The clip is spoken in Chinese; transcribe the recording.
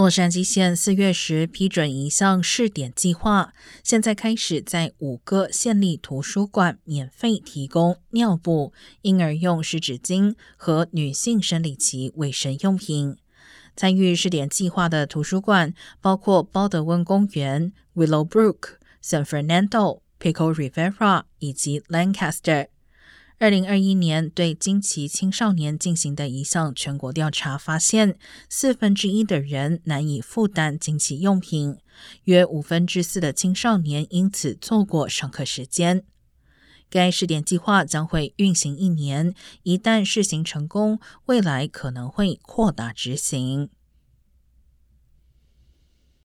洛杉矶县四月时批准一项试点计划，现在开始在五个县立图书馆免费提供尿布、婴儿用湿纸巾和女性生理期卫生用品。参与试点计划的图书馆包括鲍德温公园、Willowbrook、San Fernando、Pico Rivera 以及 Lancaster。二零二一年对经期青少年进行的一项全国调查发现，四分之一的人难以负担经期用品，约五分之四的青少年因此错过上课时间。该试点计划将会运行一年，一旦试行成功，未来可能会扩大执行。